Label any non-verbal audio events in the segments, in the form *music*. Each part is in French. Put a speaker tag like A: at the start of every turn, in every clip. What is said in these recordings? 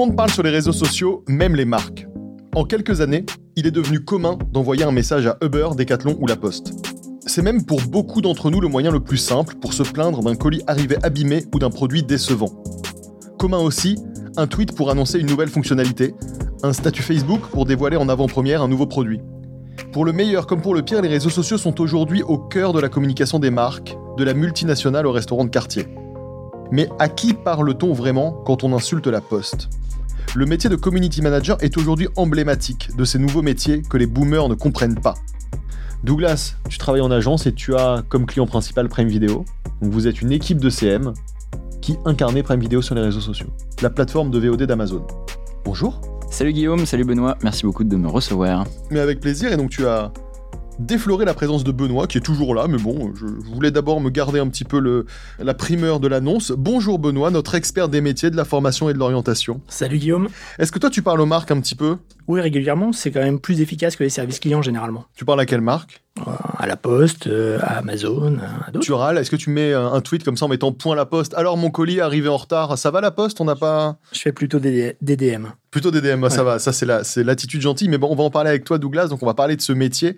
A: monde parle sur les réseaux sociaux, même les marques. En quelques années, il est devenu commun d'envoyer un message à Uber, Decathlon ou La Poste. C'est même pour beaucoup d'entre nous le moyen le plus simple pour se plaindre d'un colis arrivé abîmé ou d'un produit décevant. Commun aussi, un tweet pour annoncer une nouvelle fonctionnalité, un statut Facebook pour dévoiler en avant-première un nouveau produit. Pour le meilleur comme pour le pire, les réseaux sociaux sont aujourd'hui au cœur de la communication des marques, de la multinationale au restaurant de quartier. Mais à qui parle-t-on vraiment quand on insulte la poste? Le métier de community manager est aujourd'hui emblématique de ces nouveaux métiers que les boomers ne comprennent pas. Douglas, tu travailles en agence et tu as comme client principal Prime Video. Donc vous êtes une équipe de CM qui incarnait Prime Video sur les réseaux sociaux, la plateforme de VOD d'Amazon. Bonjour.
B: Salut Guillaume, salut Benoît, merci beaucoup de me recevoir.
A: Mais avec plaisir, et donc tu as déflorer la présence de Benoît, qui est toujours là, mais bon, je voulais d'abord me garder un petit peu le, la primeur de l'annonce. Bonjour Benoît, notre expert des métiers, de la formation et de l'orientation.
C: Salut Guillaume.
A: Est-ce que toi tu parles aux marques un petit peu?
C: Oui, régulièrement, c'est quand même plus efficace que les services clients généralement.
A: Tu parles à quelle marque?
C: Euh, À la Poste, euh, à Amazon, à d'autres.
A: Tu râles Est-ce que tu mets un tweet comme ça en mettant point la Poste? Alors mon colis est arrivé en retard, ça va la Poste? On n'a pas...
C: Je fais plutôt des DDM.
A: Plutôt DDM, ça va, ça c'est l'attitude gentille, mais bon, on va en parler avec toi Douglas, donc on va parler de ce métier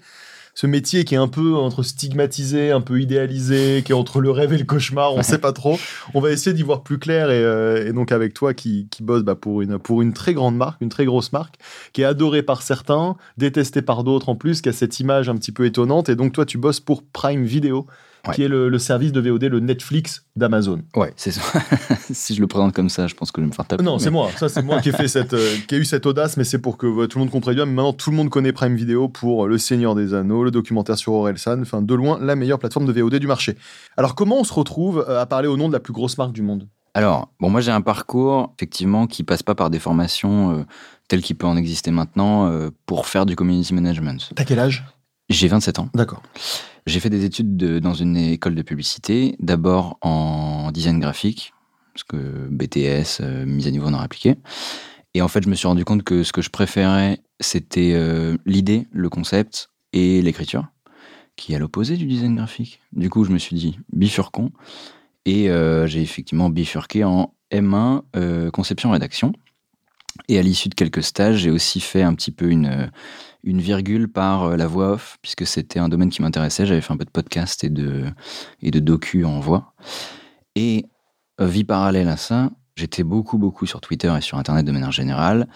A: ce métier qui est un peu entre stigmatisé, un peu idéalisé, qui est entre le rêve et le cauchemar, on ne sait pas trop. On va essayer d'y voir plus clair et, euh, donc avec toi qui, qui bosse bah, pour, une, pour une très grande marque, une très grosse marque, qui est adorée par certains, détestée par d'autres en plus, qui a cette image un petit peu étonnante. Et donc toi, tu bosses pour Prime Video qui est le, service de VOD, le Netflix d'Amazon.
B: Ouais, c'est ça. *laughs* si je le présente comme ça, je pense que je vais me faire taper.
A: Non, c'est moi. Ça, c'est moi qui ai fait cette, euh, qui a eu cette audace, mais c'est pour que tout le monde comprenne bien. Mais maintenant, tout le monde connaît Prime Video pour Le Seigneur des Anneaux, le documentaire sur Orelsan. Enfin, de loin, la meilleure plateforme de VOD du marché. Alors, comment on se retrouve euh, à parler au nom de la plus grosse marque du monde?
B: Alors, bon, moi j'ai un parcours effectivement qui passe pas par des formations euh, telles qu'il peut en exister maintenant pour faire du community management.
A: T'as quel âge?
B: J'ai 27 ans.
A: D'accord.
B: J'ai fait des études dans une école de publicité, d'abord en design graphique, parce que BTS, euh, mise à niveau en art appliqué. Et en fait, je me suis rendu compte que ce que je préférais, c'était euh, l'idée, le concept et l'écriture, qui est à l'opposé du design graphique. Du coup, je me suis dit, bifurquons. Et euh, j'ai effectivement bifurqué en M1, conception-rédaction. Et à l'issue de quelques stages, j'ai aussi fait un petit peu une une virgule par euh, la voix off, puisque c'était un domaine qui m'intéressait. J'avais fait un peu de podcast et de, et de docu en voix. Et euh, vie parallèle à ça, j'étais beaucoup, beaucoup sur Twitter et sur Internet de manière générale,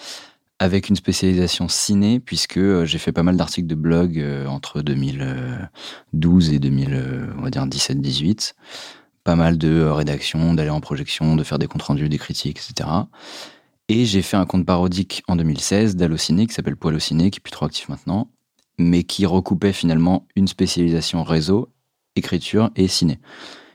B: avec une spécialisation ciné, puisque euh, j'ai fait pas mal d'articles de blog entre 2012 et 2000, on va dire 17-18. Pas mal de rédaction, d'aller en projection, de faire des comptes rendus, des critiques, etc. Et j'ai fait un compte parodique en 2016 d'Allociné qui s'appelle Poilociné, qui est plus trop actif maintenant, mais qui recoupait finalement une spécialisation réseau, écriture et ciné.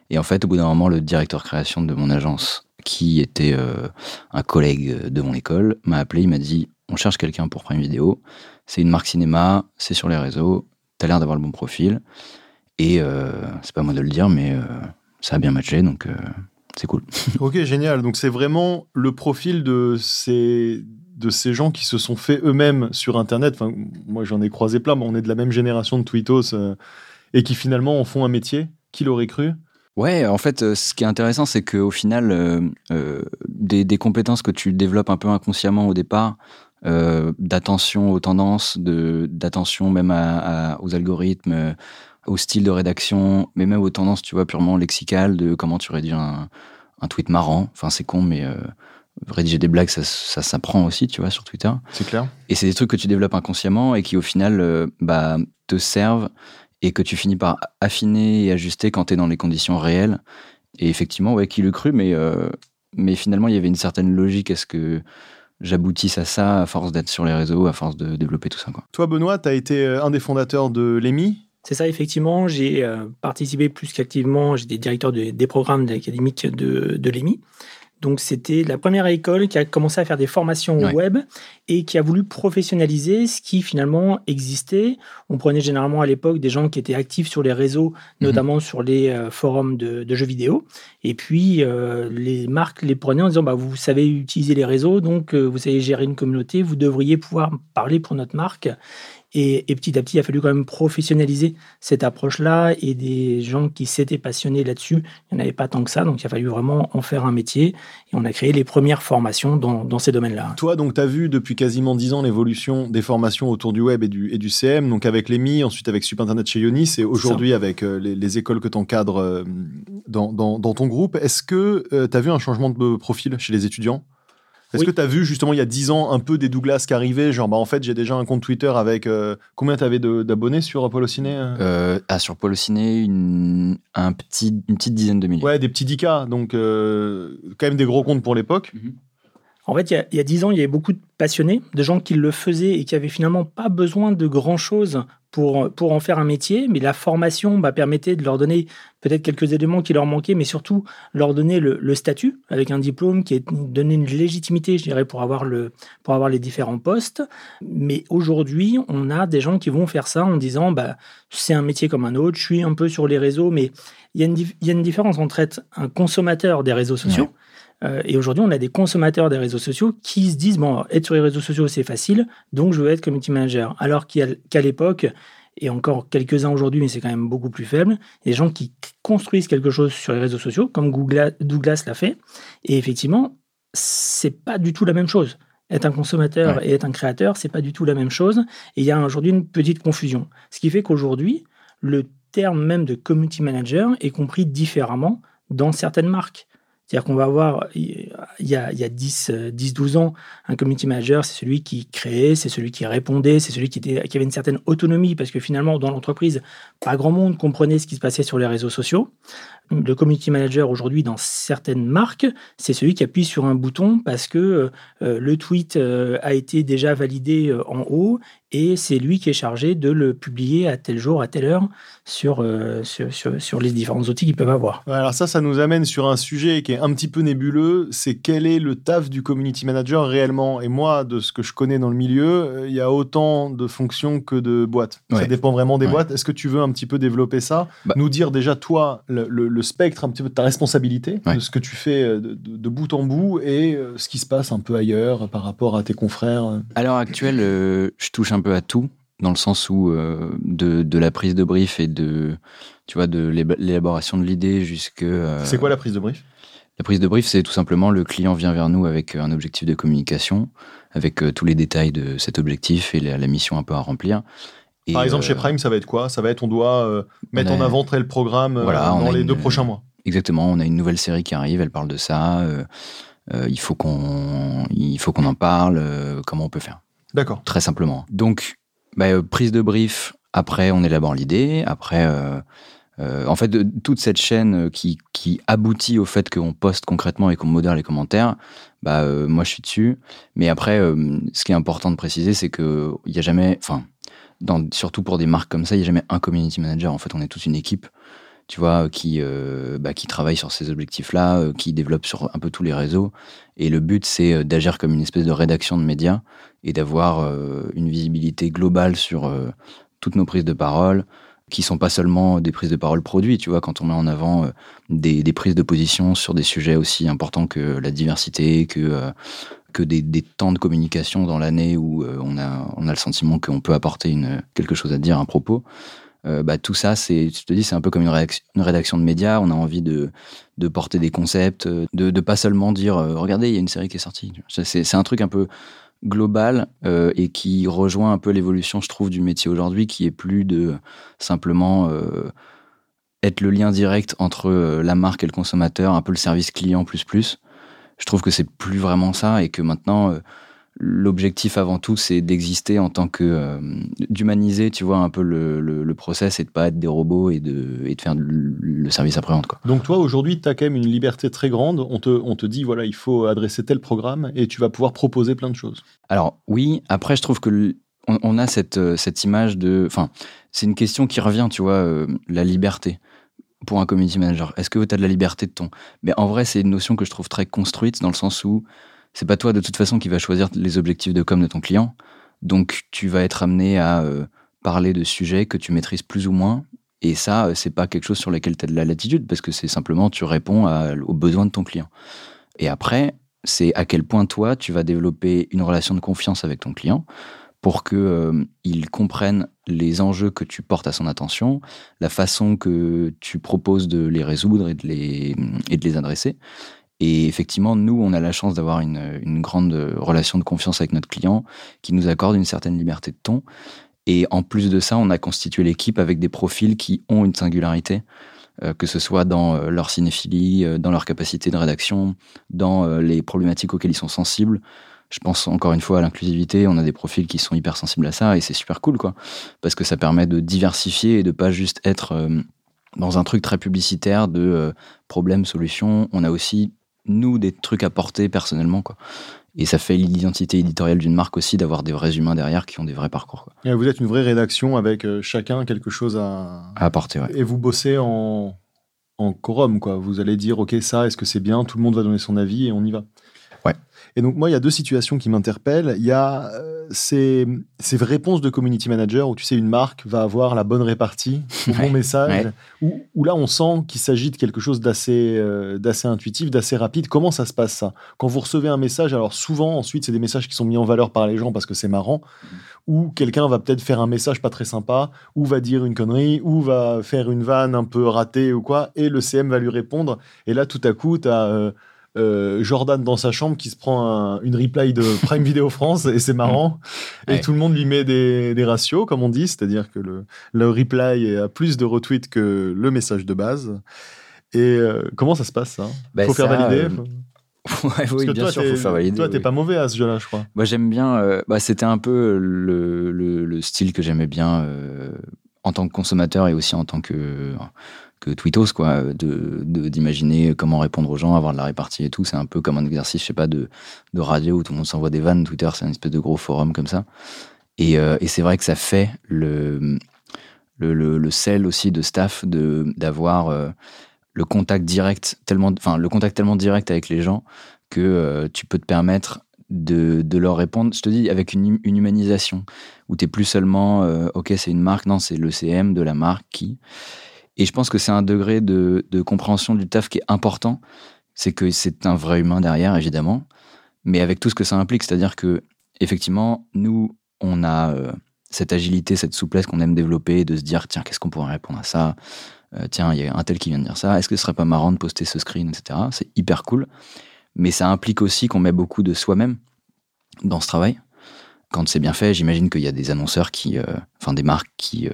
B: Et en fait, au bout d'un moment, le directeur création de mon agence, qui était euh, un collègue de mon école, m'a appelé, il m'a dit On cherche quelqu'un pour Prime Vidéo, c'est une marque cinéma, c'est sur les réseaux, t'as l'air d'avoir le bon profil. Et euh, c'est pas moi de le dire, mais euh, ça a bien matché, donc c'est cool. *laughs*
A: ok, génial. Donc c'est vraiment le profil de ces de ces gens qui se sont fait eux-mêmes sur Internet. Enfin, moi j'en ai croisé plein, mais on est de la même génération de tweetos euh, et qui finalement en font un métier. Qui l'aurait cru?
B: Ouais, en fait, euh, ce qui est intéressant, c'est qu'au final, euh, des, des, compétences que tu développes un peu inconsciemment au départ, d'attention aux tendances, d'attention même aux algorithmes, au style de rédaction, mais même aux tendances, tu vois, purement lexicales de comment tu rédiges un, un tweet marrant. Enfin, c'est con, mais euh, rédiger des blagues, ça, ça s'apprend aussi, tu vois, sur Twitter.
A: C'est clair.
B: Et c'est des trucs que tu développes inconsciemment et qui, au final, euh, bah, te servent et que tu finis par affiner et ajuster quand tu es dans les conditions réelles. Et effectivement, ouais, qui le cru, mais, euh, mais finalement, il y avait une certaine logique à ce que j'aboutisse à ça à force d'être sur les réseaux, à force de développer tout ça. Quoi.
A: Toi, Benoît, tu as été un des fondateurs de l'EMI,
C: c'est ça, effectivement. J'ai euh, participé plus qu'activement. J'étais directeur des programmes académiques de, de l'EMI. Donc, c'était la première école qui a commencé à faire des formations web et qui a voulu professionnaliser ce qui finalement existait. On prenait généralement à l'époque des gens qui étaient actifs sur les réseaux, mhm. notamment sur les euh, forums de, jeux vidéo. Et puis, euh, les marques les prenaient en disant bah, Vous savez utiliser les réseaux, donc vous savez gérer une communauté, vous devriez pouvoir parler pour notre marque Et, petit à petit, il a fallu quand même professionnaliser cette approche-là. Et des gens qui s'étaient passionnés là-dessus, il n'y en avait pas tant que ça, donc il a fallu vraiment en faire un métier. Et on a créé les premières formations dans, ces domaines-là.
A: Toi, donc, tu as vu depuis quasiment 10 ans l'évolution des formations autour du web et du, et du CM, donc avec l'EMI, ensuite avec Sup Internet chez Ionis et aujourd'hui avec euh, les, écoles que tu encadres euh, dans, dans, ton groupe. Est-ce que euh, tu as vu un changement de profil chez les étudiants? Est-ce que tu as vu justement il y a 10 ans un peu des Douglas qui arrivaient Genre, bah, en fait, j'ai déjà un compte Twitter avec. Euh, combien tu avais d'abonnés sur Polo Ciné
B: euh? euh, ah, Sur Polo Ciné, une, un petit, une petite dizaine de milliers.
A: Ouais, des petits 10K, donc quand même des gros comptes pour l'époque.
C: Mhm. En fait, il y, a, 10 ans, il y avait beaucoup de passionnés, de gens qui le faisaient et qui avaient finalement pas besoin de grand-chose pour, pour en faire un métier, mais la formation bah, permettait de leur donner peut-être quelques éléments qui leur manquaient, mais surtout leur donner le, statut avec un diplôme qui est donné une légitimité, je dirais, pour avoir, le, pour avoir les différents postes. Mais aujourd'hui, on a des gens qui vont faire ça en disant bah, c'est un métier comme un autre, je suis un peu sur les réseaux, mais il y, a une, il y a une différence entre être un consommateur des réseaux sociaux. Euh, et aujourd'hui, on a des consommateurs des réseaux sociaux qui se disent bon, être sur les réseaux sociaux, c'est facile, donc je veux être community manager. Alors qu'à l'époque, et encore quelques-uns aujourd'hui, mais c'est quand même beaucoup plus faible, des gens qui construisent quelque chose sur les réseaux sociaux, comme Google, Douglas l'a fait. Et effectivement, c'est pas du tout la même chose. Être un consommateur et être un créateur, c'est pas du tout la même chose. Et il y a aujourd'hui une petite confusion. Ce qui fait qu'aujourd'hui, le terme même de community manager est compris différemment dans certaines marques. C'est-à-dire qu'on va avoir, il y a, il y a 10, 10, 12 ans, un community manager, c'est celui qui créait, c'est celui qui répondait, c'est celui qui avait une certaine autonomie, parce que finalement, dans l'entreprise, pas grand monde comprenait ce qui se passait sur les réseaux sociaux. Le community manager aujourd'hui dans certaines marques, c'est celui qui appuie sur un bouton parce que euh, le tweet euh, a été déjà validé euh, en haut et c'est lui qui est chargé de le publier à tel jour, à telle heure sur, sur, sur, les différents outils qu'ils peuvent avoir.
A: Alors ça, ça nous amène sur un sujet qui est un petit peu nébuleux, c'est quel est le taf du community manager réellement? Et moi, de ce que je connais dans le milieu, il y a autant de fonctions que de boîtes. Ça dépend vraiment des boîtes. Est-ce que tu veux un petit peu développer ça? Bah Nous dire déjà, toi, le, le spectre un petit peu de ta responsabilité, de ce que tu fais euh, de, bout en bout et euh, ce qui se passe un peu ailleurs par rapport à tes confrères
B: À l'heure actuelle, euh, je touche un peu à tout, dans le sens où de, la prise de brief et de, tu vois, de l'élaboration de l'idée jusque.
A: c'est quoi la prise de brief?
B: La prise de brief, c'est tout simplement le client vient vers nous avec un objectif de communication, avec tous les détails de cet objectif et la mission un peu à remplir.
A: Par exemple, chez euh, Prime, ça va être quoi? Ça va être on doit euh, mettre en avant tel programme euh, dans les deux prochains mois.
B: Exactement, on a une nouvelle série qui arrive, elle parle de ça. il faut qu'on il faut qu'on en parle. comment on peut faire
A: D'accord.
B: Très simplement. Donc, bah, prise de brief. Après, on élabore l'idée. Après, en fait, de, toute cette chaîne qui, qui aboutit au fait qu'on poste concrètement et qu'on modère les commentaires, bah, moi, je suis dessus. Mais après, ce qui est important de préciser, c'est qu'il n'y a jamais, enfin, surtout pour des marques comme ça, il n'y a jamais un community manager. En fait, on est toute une équipe, tu vois, qui, euh, bah, qui travaille sur ces objectifs-là, euh, qui développe sur un peu tous les réseaux. Et le but, c'est euh, d'agir comme une espèce de rédaction de médias et d'avoir une visibilité globale sur toutes nos prises de parole, qui sont pas seulement des prises de parole produits, tu vois, quand on met en avant des, des, prises de position sur des sujets aussi importants que la diversité, que que des, temps de communication dans l'année où euh, on, a, on a le sentiment qu'on peut apporter une, quelque chose à dire, un propos. Euh, bah, tout ça, c'est, je te dis, c'est un peu comme une rédaction, de médias. On a envie de, de porter des concepts, de, de pas seulement dire, euh, regardez, il y a une série qui est sortie. C'est un truc un peu global et qui rejoint un peu l'évolution, je trouve, du métier aujourd'hui, qui est plus de simplement être le lien direct entre la marque et le consommateur, un peu le service client plus plus je trouve que c'est plus vraiment ça et que maintenant euh, l'objectif avant tout c'est d'exister en tant que euh, d'humaniser tu vois un peu le, le, process et de pas être des robots et de, et de faire le service après vente quoi.
A: Donc toi aujourd'hui tu as quand même une liberté très grande, on te, on te dit voilà il faut adresser tel programme et tu vas pouvoir proposer plein de choses.
B: Alors oui, après je trouve que on, a cette, euh, cette image de enfin c'est une question qui revient tu vois la liberté pour un community manager Est-ce que tu as de la liberté de ton? Mais en vrai, c'est une notion que je trouve très construite dans le sens où c'est pas toi de toute façon qui va choisir les objectifs de com de ton client. Donc tu vas être amené à euh, parler de sujets que tu maîtrises plus ou moins. Et ça, euh, c'est pas quelque chose sur lequel tu as de la latitude parce que c'est simplement tu réponds aux besoins de ton client. Et après, c'est à quel point toi tu vas développer une relation de confiance avec ton client pour que euh, comprenne les enjeux que tu portes à son attention, la façon que tu proposes de les résoudre et de les, et de les adresser. Et effectivement, nous, on a la chance d'avoir une, une, grande relation de confiance avec notre client qui nous accorde une certaine liberté de ton. Et en plus de ça, on a constitué l'équipe avec des profils qui ont une singularité, euh, que ce soit dans euh, leur cinéphilie, euh, dans leur capacité de rédaction, dans les problématiques auxquelles ils sont sensibles je pense encore une fois à l'inclusivité, on a des profils qui sont hyper sensibles à ça et c'est super cool quoi parce que ça permet de diversifier et de pas juste être euh, dans un truc très publicitaire de euh, problème solution, on a aussi nous des trucs à porter personnellement quoi. Et ça fait l'identité éditoriale d'une marque aussi d'avoir des vrais humains derrière qui ont des vrais parcours. Quoi.
A: Et vous êtes une vraie rédaction avec euh, chacun quelque chose à,
B: à apporter. Ouais.
A: Et vous bossez en, en quorum, quoi. Vous allez dire, OK, ça, est-ce que c'est bien? Tout le monde va donner son avis et on y va. Et donc, moi, il y a deux situations qui m'interpellent. Il y a euh, ces, ces, réponses de community manager où tu sais, une marque va avoir la bonne répartie, *laughs* le bon message, où, où, là, on sent qu'il s'agit de quelque chose d'assez euh, d'assez intuitif, d'assez rapide. Comment ça se passe, ça? Quand vous recevez un message, alors souvent, ensuite, c'est des messages qui sont mis en valeur par les gens parce que c'est marrant, ou quelqu'un va peut-être faire un message pas très sympa, ou va dire une connerie, ou va faire une vanne un peu ratée ou quoi, et le CM va lui répondre. Et là, tout à coup, tu as. Euh, euh, Jordan dans sa chambre qui se prend une replay de Prime Video France et c'est marrant. *laughs* Et tout le monde lui met des, ratios, comme on dit, c'est-à-dire que le, le, replay a plus de retweets que le message de base. Et euh, comment ça se passe ça
B: bah,
A: Faut faire valider
B: euh, *laughs* oui, bien sûr, faut faire valider.
A: Toi, t'es pas mauvais à ce jeu-là, je crois.
B: Moi, j'aime bien. bah, C'était un peu le, le, le style que j'aimais bien en tant que consommateur et aussi en tant que que Tweetos, quoi, de d'imaginer comment répondre aux gens, avoir de la répartie et tout. C'est un peu comme un exercice, je sais pas, de, de radio où tout le monde s'envoie des vannes. Twitter, c'est une espèce de gros forum comme ça. Et, euh, et c'est vrai que ça fait le, le, le, sel aussi de staff de d'avoir euh, le contact direct tellement, enfin le contact tellement direct avec les gens que euh, tu peux te permettre de, de, leur répondre, je te dis, avec une, une humanisation, où tu plus seulement, ok, c'est une marque, non, c'est le CM de la marque qui. Et je pense que c'est un degré de, compréhension du taf qui est important. C'est que c'est un vrai humain derrière, évidemment, mais avec tout ce que ça implique. C'est-à-dire que, effectivement, nous, on a euh, cette agilité, cette souplesse qu'on aime développer, de se dire, tiens, qu'est-ce qu'on pourrait répondre à ça? Euh, Tiens, il y a un tel qui vient de dire ça. Est-ce que ce serait pas marrant de poster ce screen, etc. C'est hyper cool. Mais ça implique aussi qu'on met beaucoup de soi-même dans ce travail. Quand c'est bien fait, j'imagine qu'il y a des annonceurs qui, euh, enfin des marques qui,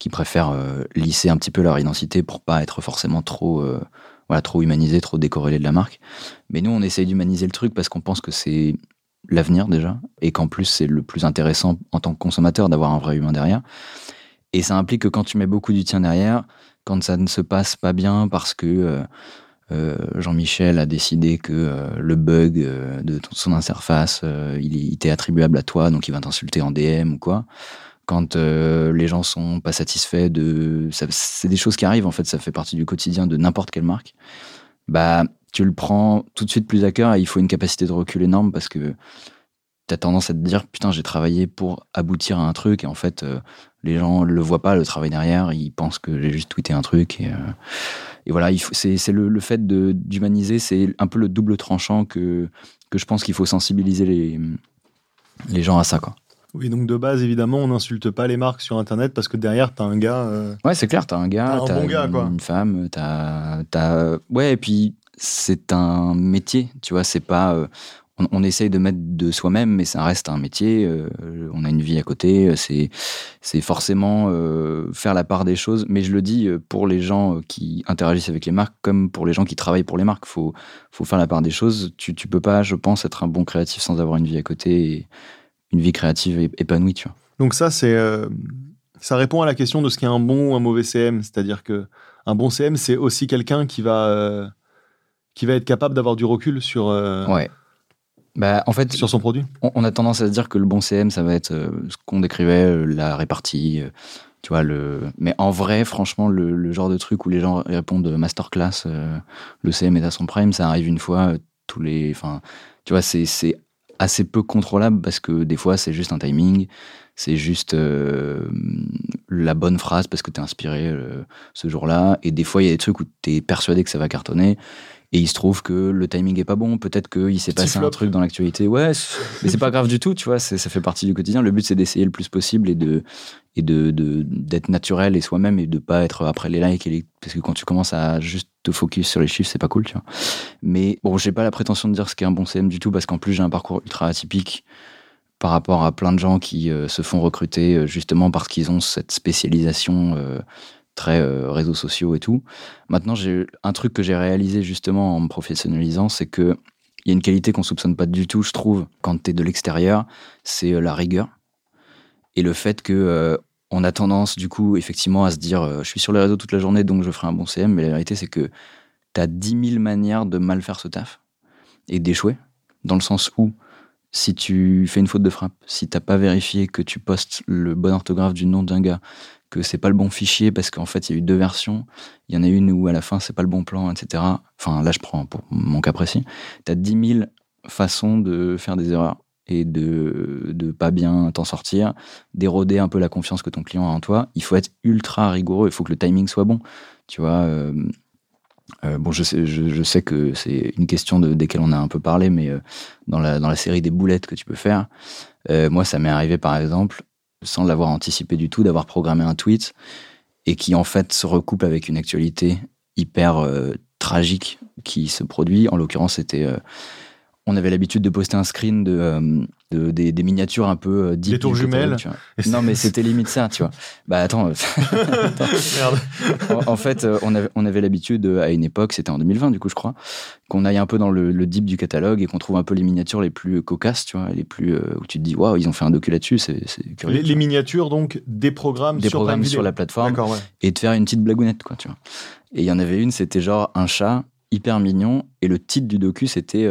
B: qui préfèrent euh, lisser un petit peu leur identité pour pas être forcément trop, euh, voilà, trop humanisé, trop décorrélé de la marque. Mais nous, on essaye d'humaniser le truc parce qu'on pense que c'est l'avenir déjà, et qu'en plus, c'est le plus intéressant en tant que consommateur d'avoir un vrai humain derrière. Et ça implique que quand tu mets beaucoup du tien derrière, quand ça ne se passe pas bien parce que euh, Jean-Michel a décidé que le bug de son interface, il, était attribuable à toi, donc il va t'insulter en DM ou quoi, quand euh, les gens sont pas satisfaits de c'est des choses qui arrivent en fait ça fait partie du quotidien de n'importe quelle marque. Bah tu le prends tout de suite plus à cœur et il faut une capacité de recul énorme parce que tu as tendance à te dire putain j'ai travaillé pour aboutir à un truc et en fait euh, les gens le voient pas le travail derrière ils pensent que j'ai juste tweeté un truc et, euh, et voilà c'est le, le, fait d'humaniser c'est un peu le double tranchant que que je pense qu'il faut sensibiliser les les gens à ça quoi
A: oui, donc de base, évidemment, on n'insulte pas les marques sur Internet parce que derrière, t'as un gars. Euh,
B: ouais, c'est clair, t'as un gars,
A: t'as un bon gars,
B: une,
A: quoi.
B: une femme, t'as, as... Ouais, et puis c'est un métier, tu vois, c'est pas. Euh, on, on, essaye de mettre de soi-même, mais ça reste un métier. Euh, on a une vie à côté. C'est, c'est forcément faire la part des choses. Mais je le dis pour les gens qui interagissent avec les marques, comme pour les gens qui travaillent pour les marques. Faut, faut faire la part des choses. Tu, tu peux pas, je pense, être un bon créatif sans avoir une vie à côté. Et, une vie créative épanouie, tu vois.
A: Donc ça, c'est euh, ça répond à la question de ce qu'est un bon ou un mauvais CM, c'est-à-dire que un bon CM, c'est aussi quelqu'un qui va euh, qui va être capable d'avoir du recul sur euh,
B: ouais. Bah, en fait,
A: sur son produit.
B: On, a tendance à se dire que le bon CM, ça va être ce qu'on décrivait, la répartie, tu vois le. Mais en vrai, franchement, le, le, genre de truc où les gens répondent masterclass, le CM est à son prime, ça arrive une fois tous les. Enfin, tu vois, c'est assez peu contrôlable parce que des fois c'est juste un timing, c'est juste euh, la bonne phrase parce que t'es inspiré euh, ce jour-là, et des fois il y a des trucs où t'es persuadé que ça va cartonner, Et il se trouve que le timing est pas bon. Peut-être qu'il s'est passé un truc dans l'actualité. Ouais, *laughs* mais c'est pas grave du tout, tu vois. Ça fait partie du quotidien. Le but, c'est d'essayer le plus possible et de et de d'être naturel et soi-même et de pas être après les likes et parce que quand tu commences à juste te focus sur les chiffres, c'est pas cool, tu vois. Mais bon, j'ai pas la prétention de dire ce qu'est un bon CM du tout parce qu'en plus j'ai un parcours ultra atypique par rapport à plein de gens qui euh, se font recruter euh, justement parce qu'ils ont cette spécialisation euh, très réseaux sociaux et tout. Maintenant, j'ai un truc que j'ai réalisé justement en me professionnalisant, c'est que il y a une qualité qu'on soupçonne pas du tout, je trouve, quand tu es de l'extérieur, c'est la rigueur et le fait que on a tendance du coup effectivement à se dire je suis sur les réseaux toute la journée donc je ferai un bon CM, mais la vérité c'est que tu as 10 000 manières de mal faire ce taf et d'échouer, dans le sens où si tu fais une faute de frappe, si t'as pas vérifié que tu postes le bon orthographe du nom d'un gars, que c'est pas le bon fichier parce qu'en fait il y a eu deux versions, il y en a une où à la fin c'est pas le bon plan, etc. Enfin là je prends pour mon cas précis, t'as 10 000 façons de faire des erreurs et de de pas bien t'en sortir, d'éroder un peu la confiance que ton client a en toi. Il faut être ultra rigoureux, il faut que le timing soit bon. Tu vois, euh, euh, bon, je sais, je, sais que c'est une question de, desquelles on a un peu parlé, mais euh, dans, la, dans la série des boulettes que tu peux faire, moi, ça m'est arrivé par exemple, sans l'avoir anticipé du tout, d'avoir programmé un tweet et qui en fait se recoupe avec une actualité hyper tragique qui se produit. En l'occurrence, c'était on avait l'habitude de poster un screen de, euh, des, miniatures un peu euh,
A: Des tours jumelles.
B: Non, mais c'était limite ça, tu vois. Bah attends. *laughs* Merde. En, fait, euh, on avait, on avait l'habitude, à une époque, c'était en 2020, du coup, je crois, qu'on aille un peu dans le, deep du catalogue et qu'on trouve un peu les miniatures les plus cocasses, tu vois, les plus où tu te dis, waouh, ils ont fait un docu là-dessus, c'est
A: curieux. Les, miniatures, donc, des programmes
B: des sur programmes sur la plateforme. Et de faire une petite blagounette, quoi, tu vois. Et il y en avait une, c'était genre un chat hyper mignon. Et le titre du docu, c'était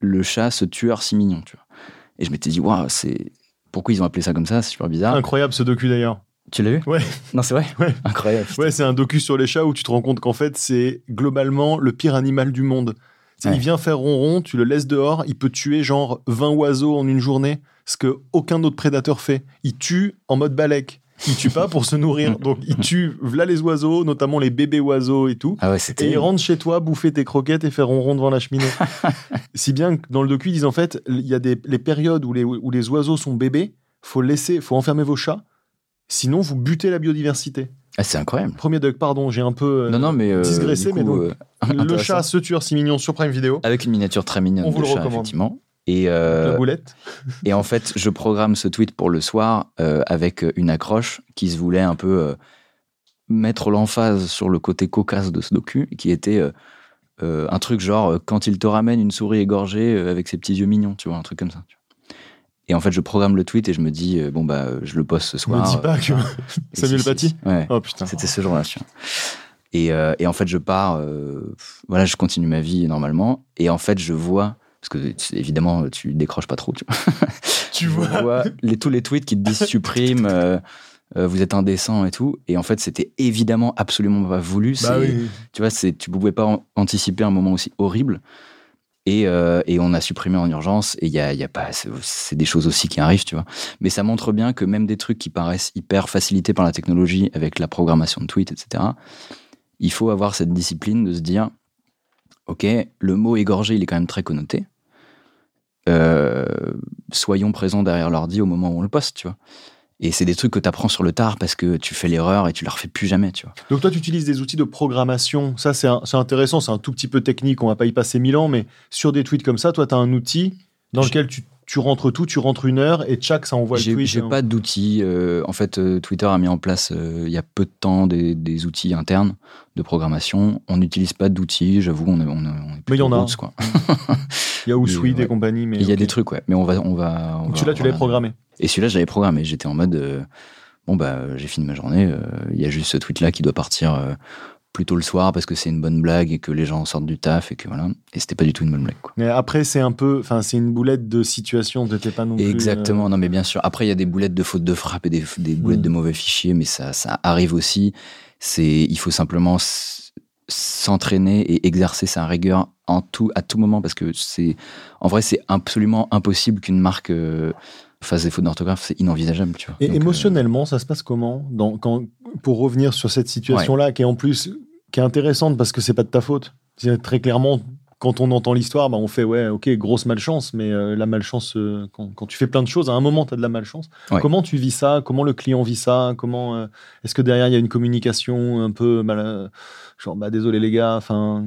B: le chat, ce tueur si mignon, tu vois. Et je m'étais dit, waouh, c'est. Pourquoi ils ont appelé ça comme ça C'est super bizarre.
A: Incroyable ce docu d'ailleurs.
B: Tu l'as vu?
A: Ouais.
B: Non, c'est vrai? *laughs*
A: Ouais.
B: Incroyable.
A: Ouais, c'est un docu sur les chats où tu te rends compte qu'en fait, c'est globalement le pire animal du monde. Il vient faire ronron, tu le laisses dehors, il peut tuer genre 20 oiseaux en une journée, ce que aucun autre prédateur fait. Il tue en mode balèque il tue pas pour se nourrir. Donc il tue là les oiseaux, notamment les bébés oiseaux et tout.
B: Ah
A: et il rentre chez toi, bouffer tes croquettes et faire ronron devant la cheminée. *laughs* si bien que dans le docu, ils disent en fait, il y a des les périodes où les, où les oiseaux sont bébés, faut laisser, faut enfermer vos chats, sinon vous butez la biodiversité.
B: Ah, c'est incroyable.
A: Premier doc, pardon, j'ai un peu euh,
B: non, non, mais, euh,
A: digressé, mais donc, euh, *laughs* le chat, ce tueur si mignon sur Prime Video.
B: Avec une miniature très mignonne On vous le chat, recommande. effectivement. Et,
A: euh, boulette. *laughs*
B: et en fait, je programme ce tweet pour le soir euh, avec une accroche qui se voulait un peu euh, mettre l'emphase sur le côté cocasse de ce docu, qui était un truc genre quand il te ramène une souris égorgée avec ses petits yeux mignons, tu vois, un truc comme ça. Et en fait, je programme le tweet et je me dis, bon, bah, je le poste ce soir.
A: Me dis pas que *laughs* Samuel Paty
B: Ouais.
A: Oh putain.
B: C'était ce jour-là, Et, et, en fait, je pars, voilà, je continue ma vie normalement. Et en fait, je vois parce que évidemment, tu décroches pas trop. Tu vois, *laughs*
A: tu vois.
B: les, tous les tweets qui te disent supprime, *laughs* euh, euh, vous êtes indécent et tout. Et en fait, c'était évidemment absolument pas voulu.
A: Bah oui.
B: Tu vois, c'est, tu pouvais pas anticiper un moment aussi horrible. Et, euh, et, on a supprimé en urgence. Et il y a, y a, pas, c'est des choses aussi qui arrivent, tu vois. Mais ça montre bien que même des trucs qui paraissent hyper facilités par la technologie, avec la programmation de tweets, etc. Il faut avoir cette discipline de se dire, ok, le mot égorgé, il est quand même très connoté. Euh, soyons présents derrière l'ordi au moment où on le poste, tu vois. Et c'est des trucs que tu apprends sur le tard parce que tu fais l'erreur et tu la refais plus jamais, tu vois.
A: Donc toi, tu utilises des outils de programmation. Ça, c'est intéressant, c'est un tout petit peu technique, on va pas y passer mille ans, mais sur des tweets comme ça, toi, tu as un outil dans lequel tu tu rentres tout, tu rentres une heure et tchac, ça envoie le tweet.
B: J'ai pas d'outils. Euh, en fait, euh, Twitter a mis en place euh, il y a peu de temps des, outils internes de programmation. On n'utilise pas d'outils, j'avoue, on est, on, est
A: Mais il y en a.
B: quoi. *laughs*
A: il y a Hootsuite et, compagnie. Mais
B: il y a des trucs, ouais. Mais on va. On va
A: celui-là, tu l'avais programmé.
B: Et celui-là, je l'avais programmé. J'étais en mode. bon, bah, j'ai fini ma journée. Il y a juste ce tweet-là qui doit partir plutôt le soir parce que c'est une bonne blague et que les gens sortent du taf et que voilà. Et c'était pas du tout une bonne blague.
A: Mais après, c'est un peu, enfin, c'est une boulette de situation, t'étais pas non plus.
B: Exactement,
A: euh,
B: non, mais bien sûr. Après, il y a des boulettes de faute de frappe et des, boulettes mm. de mauvais fichiers, mais ça, ça arrive aussi. C'est, il faut simplement s'entraîner et exercer sa rigueur en tout, à tout moment parce que c'est, en vrai, c'est absolument impossible qu'une marque euh, fasse des fautes d'orthographe, c'est inenvisageable, tu vois.
A: Et euh, émotionnellement, ça se passe comment? Dans, quand, pour revenir sur cette situation-là, qui est en plus qui est intéressante parce que c'est pas de ta faute. Très clairement, quand on entend l'histoire, bah, on fait ouais, ok, grosse malchance, mais euh, la malchance, euh, quand, tu fais plein de choses, à un moment, tu as de la malchance. Comment tu vis ça? Comment le client vit ça? Comment euh, Est-ce que derrière, il y a une communication un peu mal, genre, bah, désolé les gars, enfin.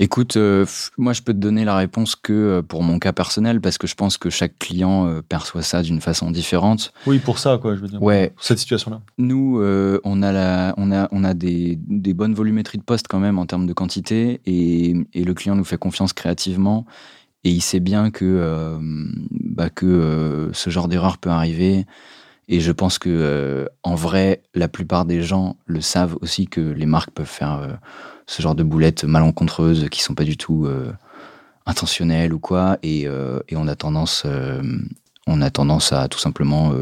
B: Écoute, euh, moi je peux te donner la réponse que euh, pour mon cas personnel parce que je pense que chaque client euh, perçoit ça d'une façon différente.
A: Oui, pour ça quoi, je veux dire.
B: Ouais.
A: cette situation-là.
B: Nous, on a la, on a, on a des, des, bonnes volumétries de postes quand même en termes de quantité et, et, le client nous fait confiance créativement et il sait bien que bah, que ce genre d'erreur peut arriver. Et je pense que en vrai, la plupart des gens le savent aussi que les marques peuvent faire ce genre de boulettes malencontreuses qui sont pas du tout euh, intentionnelles ou quoi, et, euh, on a tendance, euh, on a tendance à tout simplement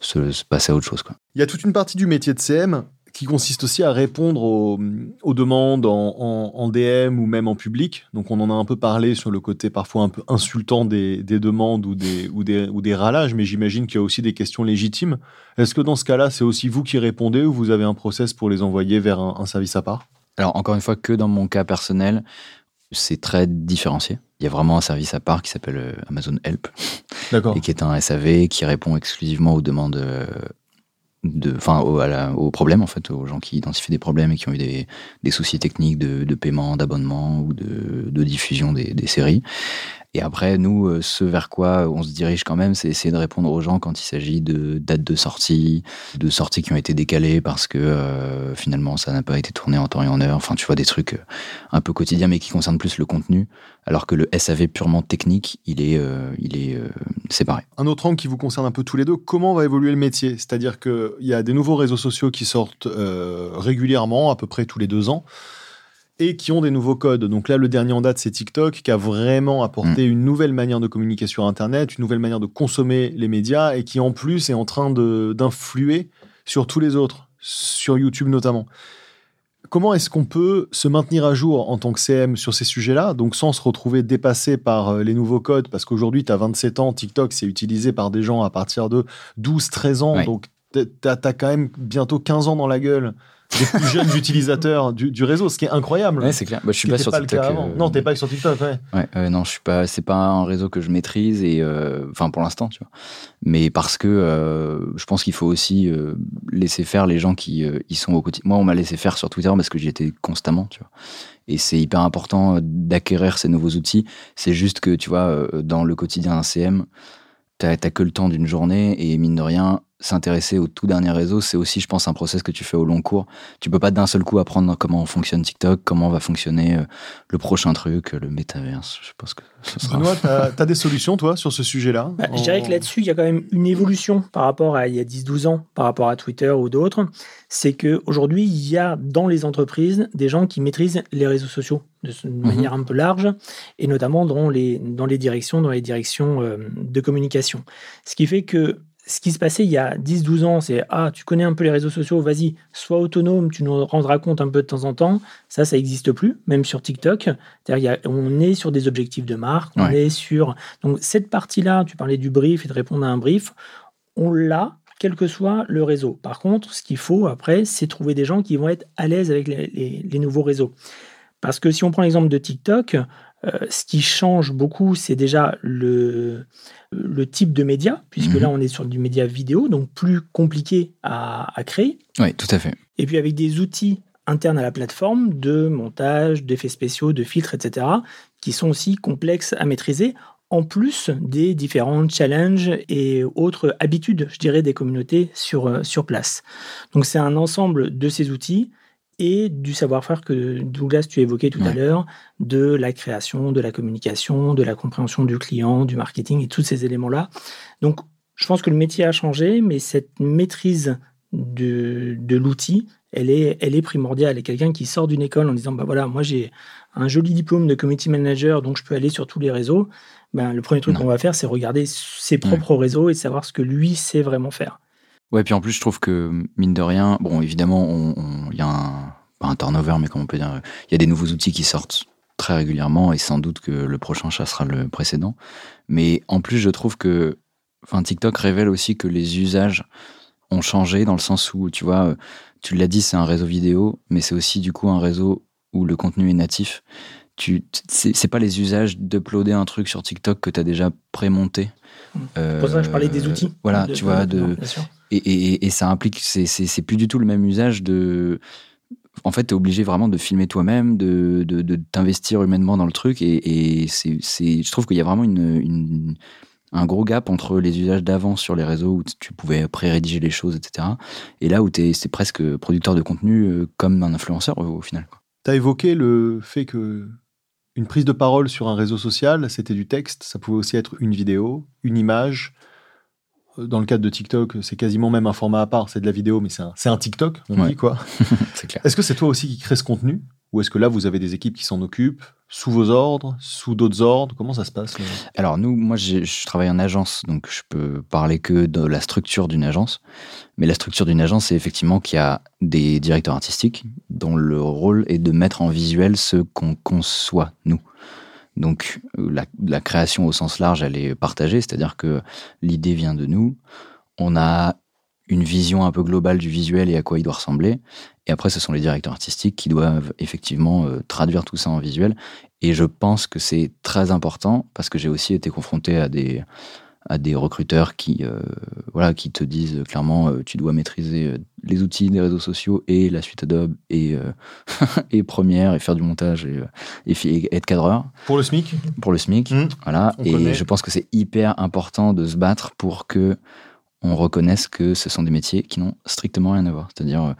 B: se, passer à autre chose.
A: Il y a toute une partie du métier de CM qui consiste aussi à répondre aux, demandes en, DM ou même en public. Donc on en a un peu parlé sur le côté parfois un peu insultant des, demandes ou des, ou des, ou des râlages, mais j'imagine qu'il y a aussi des questions légitimes. Est-ce que dans ce cas-là, c'est aussi vous qui répondez ou vous avez un process pour les envoyer vers un service à part?
B: Alors, encore une fois, que dans mon cas personnel, c'est très différencié. Il y a vraiment un service à part qui s'appelle euh, Amazon Help. Et qui est un SAV qui répond exclusivement aux demandes de, enfin, aux, problèmes, en fait, aux gens qui identifient des problèmes et qui ont eu des, soucis techniques de, paiement, d'abonnement ou de, diffusion des, séries. Et après, nous, euh, ce vers quoi on se dirige quand même, c'est essayer de répondre aux gens quand il s'agit de dates de sortie, de sorties qui ont été décalées parce que euh, finalement ça n'a pas été tourné en temps et en heure. Enfin, tu vois, des trucs euh, un peu quotidiens mais qui concernent plus le contenu. Alors que le SAV purement technique, il est, il est séparé.
A: Un autre angle qui vous concerne un peu tous les deux, comment va évoluer le métier? C'est-à-dire qu'il y a des nouveaux réseaux sociaux qui sortent régulièrement, à peu près tous les deux ans et qui ont des nouveaux codes. Donc là, le dernier en date, c'est TikTok, qui a vraiment apporté mm. une nouvelle manière de communiquer sur Internet, une nouvelle manière de consommer les médias, et qui en plus est en train d'influer sur tous les autres, sur YouTube notamment. Comment est-ce qu'on peut se maintenir à jour en tant que CM sur ces sujets-là, donc sans se retrouver dépassé par euh, les nouveaux codes Parce qu'aujourd'hui, tu as 27 ans, TikTok, c'est utilisé par des gens à partir de 12-13 ans, donc tu as, as, quand même bientôt 15 ans dans la gueule des plus jeunes utilisateurs du, réseau, ce qui est incroyable.
B: Ouais, c'est clair. Bah, je suis pas sur TikTok.
A: Euh, non, t'es pas sur TikTok,
B: ouais. Ouais, non, je suis pas. C'est pas un réseau que je maîtrise et euh, enfin pour l'instant, tu vois. Mais parce que euh, je pense qu'il faut aussi laisser faire les gens qui y sont au quotidien. Moi, on m'a laissé faire sur Twitter parce que j'y étais constamment, tu vois. Et c'est hyper important d'acquérir ces nouveaux outils. C'est juste que, tu vois, dans le quotidien d'un CM, t'as que le temps d'une journée et mine de rien, s'intéresser au tout dernier réseau, c'est aussi, je pense, un process que tu fais au long cours. Tu peux pas d'un seul coup apprendre comment fonctionne TikTok, comment va fonctionner euh, le prochain truc, le métaverse. Je pense que ce sera.
A: Benoît, *laughs* tu as, des solutions, toi, sur ce sujet-là
C: bah, Je dirais que là-dessus, il y a quand même une évolution par rapport à il y a 10-12 ans, par rapport à Twitter ou d'autres. C'est qu'aujourd'hui, il y a dans les entreprises des gens qui maîtrisent les réseaux sociaux de, mhm. manière un peu large, et notamment dans les, dans les directions, dans les directions euh, de communication. Ce qui fait que ce qui se passait il y a 10-12 ans, c'est Ah, tu connais un peu les réseaux sociaux, vas-y, sois autonome, tu nous rendras compte un peu de temps en temps. Ça, ça n'existe plus, même sur TikTok. on est sur des objectifs de marque, on est sur. Donc, cette partie-là, tu parlais du brief et de répondre à un brief, on l'a, quel que soit le réseau. Par contre, ce qu'il faut après, c'est trouver des gens qui vont être à l'aise avec les nouveaux réseaux. Parce que si on prend l'exemple de TikTok, ce qui change beaucoup, c'est déjà le, le type de média, puisque mhm. là, on est sur du média vidéo, donc plus compliqué à, créer.
B: Oui, tout à fait.
C: Et puis avec des outils internes à la plateforme de montage, d'effets spéciaux, de filtres, etc., qui sont aussi complexes à maîtriser, en plus des différents challenges et autres habitudes, je dirais, des communautés sur, euh, sur place. Donc c'est un ensemble de ces outils et du savoir-faire que Douglas, tu évoquais tout à l'heure, de la création, de la communication, de la compréhension du client, du marketing et tous ces éléments-là. Donc, je pense que le métier a changé, mais cette maîtrise de, de l'outil, elle est, elle est primordiale. Et quelqu'un qui sort d'une école en disant, bah voilà, moi j'ai un joli diplôme de community manager, donc je peux aller sur tous les réseaux. Ben, le premier truc qu'on va faire, c'est regarder ses propres réseaux et savoir ce que lui sait vraiment faire.
B: Ouais, puis en plus, je trouve que, mine de rien, bon, évidemment, il y a un, pas un turnover, mais comment on peut dire, il y a des nouveaux outils qui sortent très régulièrement et sans doute que le prochain chat sera le précédent. Mais en plus, je trouve que, enfin, TikTok révèle aussi que les usages ont changé dans le sens où, tu vois, tu l'as dit, c'est un réseau vidéo, mais c'est aussi du coup un réseau où le contenu est natif. Tu, c'est pas les usages d'uploader un truc sur TikTok que tu as déjà prémonté.
C: Euh, pour ça, je parlais des outils.
B: Voilà, tu vois, de, et, et, et, ça implique, c'est plus du tout le même usage de. En fait, tu es obligé vraiment de filmer toi-même, de, de, t'investir humainement dans le truc. Et, je trouve qu'il y a vraiment une, un gros gap entre les usages d'avant sur les réseaux où tu pouvais pré-rédiger les choses, etc. Et là où tu es, presque producteur de contenu euh, comme un influenceur au, final.
A: Tu as évoqué le fait que une prise de parole sur un réseau social, c'était du texte, ça pouvait aussi être une vidéo, une image. Dans le cadre de TikTok, c'est quasiment même un format à part, c'est de la vidéo, mais c'est un, un, TikTok, on dit quoi. *laughs* Est-ce que c'est toi aussi qui crée ce contenu? Ou est-ce que là, vous avez des équipes qui s'en occupent sous vos ordres, sous d'autres ordres? Comment ça se passe
B: Alors nous, moi, je travaille en agence, donc je peux parler que de la structure d'une agence. Mais la structure d'une agence, c'est effectivement qu'il y a des directeurs artistiques dont le rôle est de mettre en visuel ce qu'on conçoit, nous. Donc la, la, création au sens large, elle est partagée, c'est-à-dire que l'idée vient de nous. On a une vision un peu globale du visuel et à quoi il doit ressembler. Et après, ce sont les directeurs artistiques qui doivent effectivement euh, traduire tout ça en visuel. Et je pense que c'est très important parce que j'ai aussi été confronté à des, à des recruteurs qui, euh, voilà, qui te disent clairement euh, tu dois maîtriser les outils des réseaux sociaux et la suite Adobe et, *laughs* et Premiere et faire du montage et, et, être cadreur.
A: Pour le SMIC
B: Pour le SMIC, mmh. voilà. et je pense que c'est hyper important de se battre pour que on reconnaisse que ce sont des métiers qui n'ont strictement rien à voir. C'est-à-dire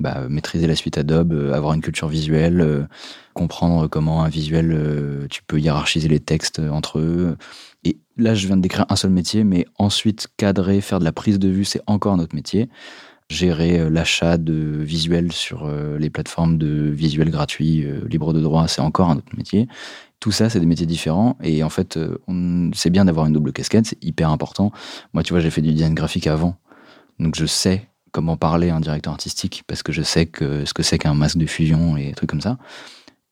B: bah, maîtriser la suite Adobe, euh, avoir une culture visuelle, euh, comprendre comment un visuel, euh, tu peux hiérarchiser les textes entre eux. Et là, je viens de décrire un seul métier, mais ensuite, cadrer, faire de la prise de vue, c'est encore un autre métier. Gérer l'achat de visuels sur les plateformes de visuels gratuits, libres de droit, c'est encore un autre métier. Tout ça, c'est des métiers différents. Et en fait, c'est bien d'avoir une double casquette, c'est hyper important. Moi, tu vois, j'ai fait du design graphique avant. Donc, je sais comment parler à un directeur artistique parce que je sais que ce que c'est qu'un masque de fusion et trucs comme ça.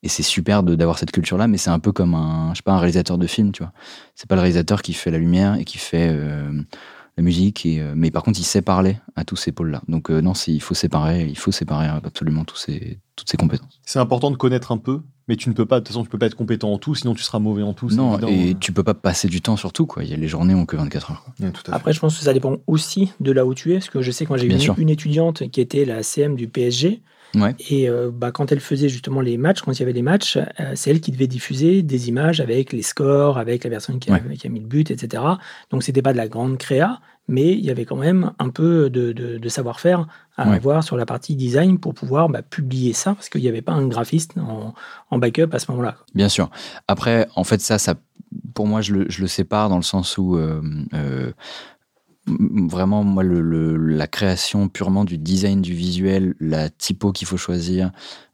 B: Et c'est super d'avoir cette culture-là, mais c'est un peu comme un, je sais pas, un réalisateur de film, tu vois. C'est pas le réalisateur qui fait la lumière et qui fait euh, la musique, et, euh, mais par contre, il sait parler à tous ces pôles-là. Donc euh, non, il faut séparer, il faut séparer absolument tous ces, toutes ces compétences.
A: C'est important de connaître un peu mais tu ne peux pas, de toute façon, tu peux pas être compétent en tout, sinon tu seras mauvais en tout.
B: Non, et tu peux pas passer du temps sur tout, quoi. Les journées ont que 24 heures.
C: Après, je pense que ça dépend aussi de là où tu es, parce que je sais que moi j'ai une, une, étudiante qui était la CM du PSG. Et euh, bah, quand elle faisait justement les matchs, quand il y avait les matchs, euh, c'est elle qui devait diffuser des images avec les scores, avec la personne qui a, qui a mis le but, etc. Donc c'était pas de la grande créa, mais il y avait quand même un peu de, savoir-faire à avoir sur la partie design pour pouvoir bah, publier ça, parce qu'il n'y avait pas un graphiste en, backup à ce moment-là.
B: Bien sûr. Après, en fait, ça, ça pour moi, je le, sépare dans le sens où euh, euh, vraiment, moi, la création purement du design du visuel, la typo qu'il faut choisir,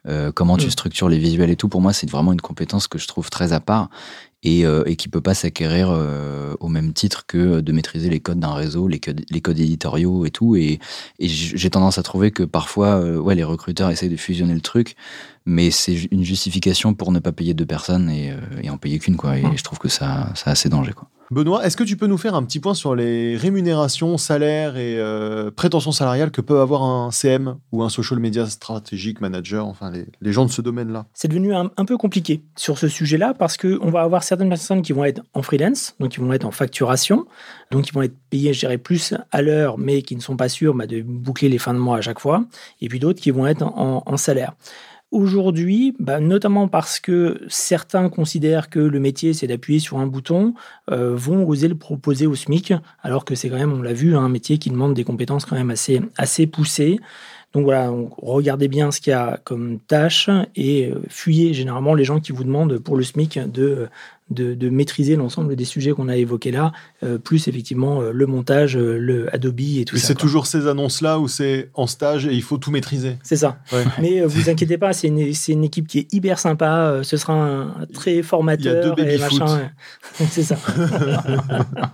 B: euh, comment tu mm. structures les visuels et tout, pour moi, c'est vraiment une compétence que je trouve très à part et, euh, et qui peut pas s'acquérir euh, au même titre que de maîtriser les codes d'un réseau, les codes, les codes éditoriaux et tout. Et, et j'ai tendance à trouver que parfois, euh, ouais, les recruteurs essayent de fusionner le truc, mais c'est une justification pour ne pas payer deux personnes et, et en payer qu'une, quoi. Et mmh. je trouve que ça, ça a assez danger, quoi.
A: Benoît, est-ce que tu peux nous faire un petit point sur les rémunérations, salaires et euh, prétentions salariales que peut avoir un CM ou un social media stratégique manager, enfin les, gens de ce domaine-là?
C: C'est devenu un, peu compliqué sur ce sujet-là parce qu'on va avoir certaines personnes qui vont être en freelance, donc qui vont être en facturation, donc qui vont être payées, je dirais, plus à l'heure, mais qui ne sont pas sûrs bah, de boucler les fins de mois à chaque fois, et puis d'autres qui vont être en salaire. Aujourd'hui, bah, notamment parce que certains considèrent que le métier c'est d'appuyer sur un bouton, euh, vont oser le proposer au SMIC, alors que c'est quand même, on l'a vu, un métier qui demande des compétences quand même assez, assez poussées. Donc voilà, regardez bien ce qu'il y a comme tâche et euh, fuyez généralement les gens qui vous demandent pour le SMIC de, de, maîtriser l'ensemble des sujets qu'on a évoqués là, euh, plus effectivement euh, le montage, le Adobe et tout ça.
A: C'est toujours ces annonces-là où c'est en stage et il faut tout maîtriser.
C: C'est ça. *laughs* Mais vous inquiétez pas, c'est une, une, équipe qui est hyper sympa, ce sera un, très formateur.
A: Il y a deux et machin. *laughs*
C: c'est ça. *laughs*